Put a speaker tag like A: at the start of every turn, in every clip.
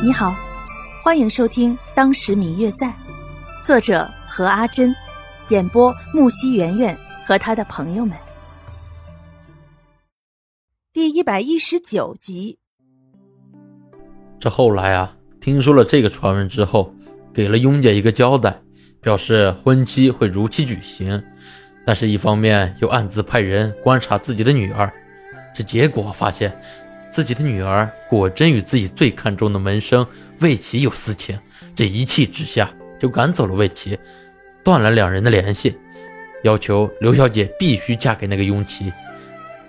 A: 你好，欢迎收听《当时明月在》，作者何阿珍，演播木西圆圆和他的朋友们。第一百一十九集。
B: 这后来啊，听说了这个传闻之后，给了雍家一个交代，表示婚期会如期举行，但是一方面又暗自派人观察自己的女儿。这结果发现。自己的女儿果真与自己最看重的门生魏琪有私情，这一气之下就赶走了魏琪，断了两人的联系，要求刘小姐必须嫁给那个雍琪。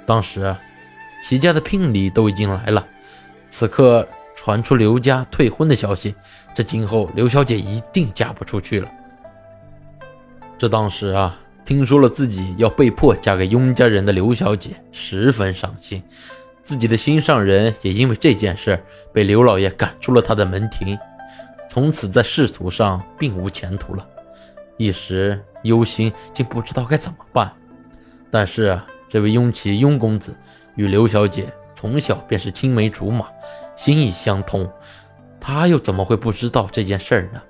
B: 当时，齐家的聘礼都已经来了，此刻传出刘家退婚的消息，这今后刘小姐一定嫁不出去了。这当时啊，听说了自己要被迫嫁给雍家人的刘小姐十分伤心。自己的心上人也因为这件事被刘老爷赶出了他的门庭，从此在仕途上并无前途了，一时忧心，竟不知道该怎么办。但是，这位雍琪雍公子与刘小姐从小便是青梅竹马，心意相通，他又怎么会不知道这件事呢？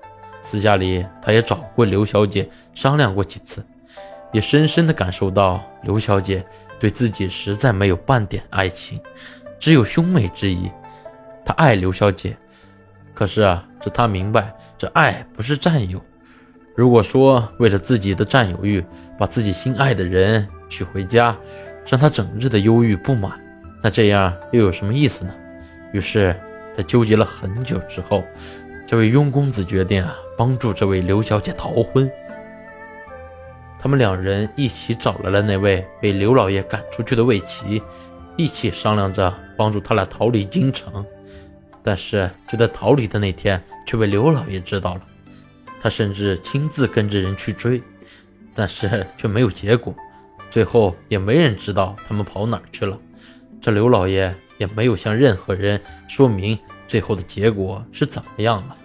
B: 私下里，他也找过刘小姐商量过几次，也深深地感受到刘小姐。对自己实在没有半点爱情，只有兄妹之谊。他爱刘小姐，可是啊，这他明白，这爱不是占有。如果说为了自己的占有欲，把自己心爱的人娶回家，让他整日的忧郁不满，那这样又有什么意思呢？于是，在纠结了很久之后，这位雍公子决定啊，帮助这位刘小姐逃婚。他们两人一起找来了那位被刘老爷赶出去的魏齐，一起商量着帮助他俩逃离京城。但是就在逃离的那天，却被刘老爷知道了。他甚至亲自跟着人去追，但是却没有结果。最后也没人知道他们跑哪儿去了。这刘老爷也没有向任何人说明最后的结果是怎么样了，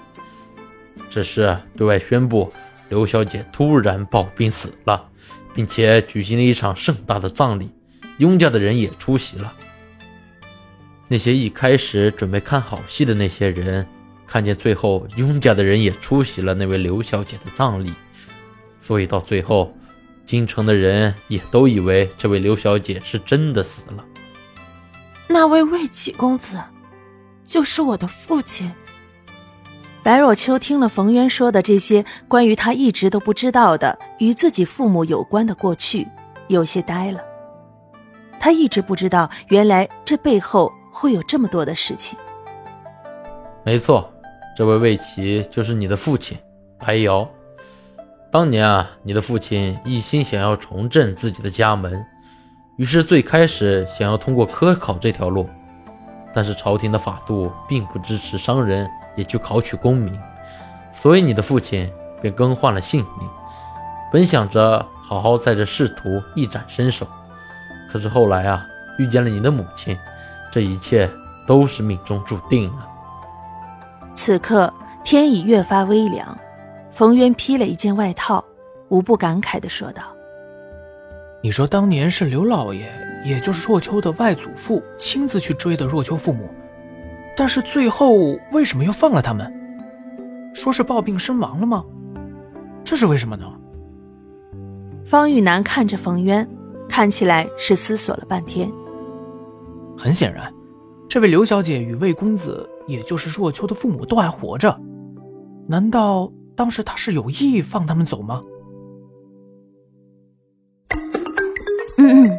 B: 只是对外宣布。刘小姐突然暴病死了，并且举行了一场盛大的葬礼，雍家的人也出席了。那些一开始准备看好戏的那些人，看见最后雍家的人也出席了那位刘小姐的葬礼，所以到最后，京城的人也都以为这位刘小姐是真的死了。
C: 那位魏启公子，就是我的父亲。
A: 白若秋听了冯渊说的这些关于他一直都不知道的与自己父母有关的过去，有些呆了。他一直不知道，原来这背后会有这么多的事情。
B: 没错，这位魏齐就是你的父亲白瑶。当年啊，你的父亲一心想要重振自己的家门，于是最开始想要通过科考这条路，但是朝廷的法度并不支持商人。也去考取功名，所以你的父亲便更换了姓名，本想着好好在这仕途一展身手，可是后来啊，遇见了你的母亲，这一切都是命中注定啊。
A: 此刻天已越发微凉，冯渊披了一件外套，无不感慨地说道：“
D: 你说当年是刘老爷，也就是若秋的外祖父亲自去追的若秋父母。”但是最后为什么又放了他们？说是暴病身亡了吗？这是为什么呢？
A: 方玉楠看着冯渊，看起来是思索了半天。
D: 很显然，这位刘小姐与魏公子，也就是若秋的父母都还活着。难道当时他是有意放他们走吗？
A: 嗯嗯，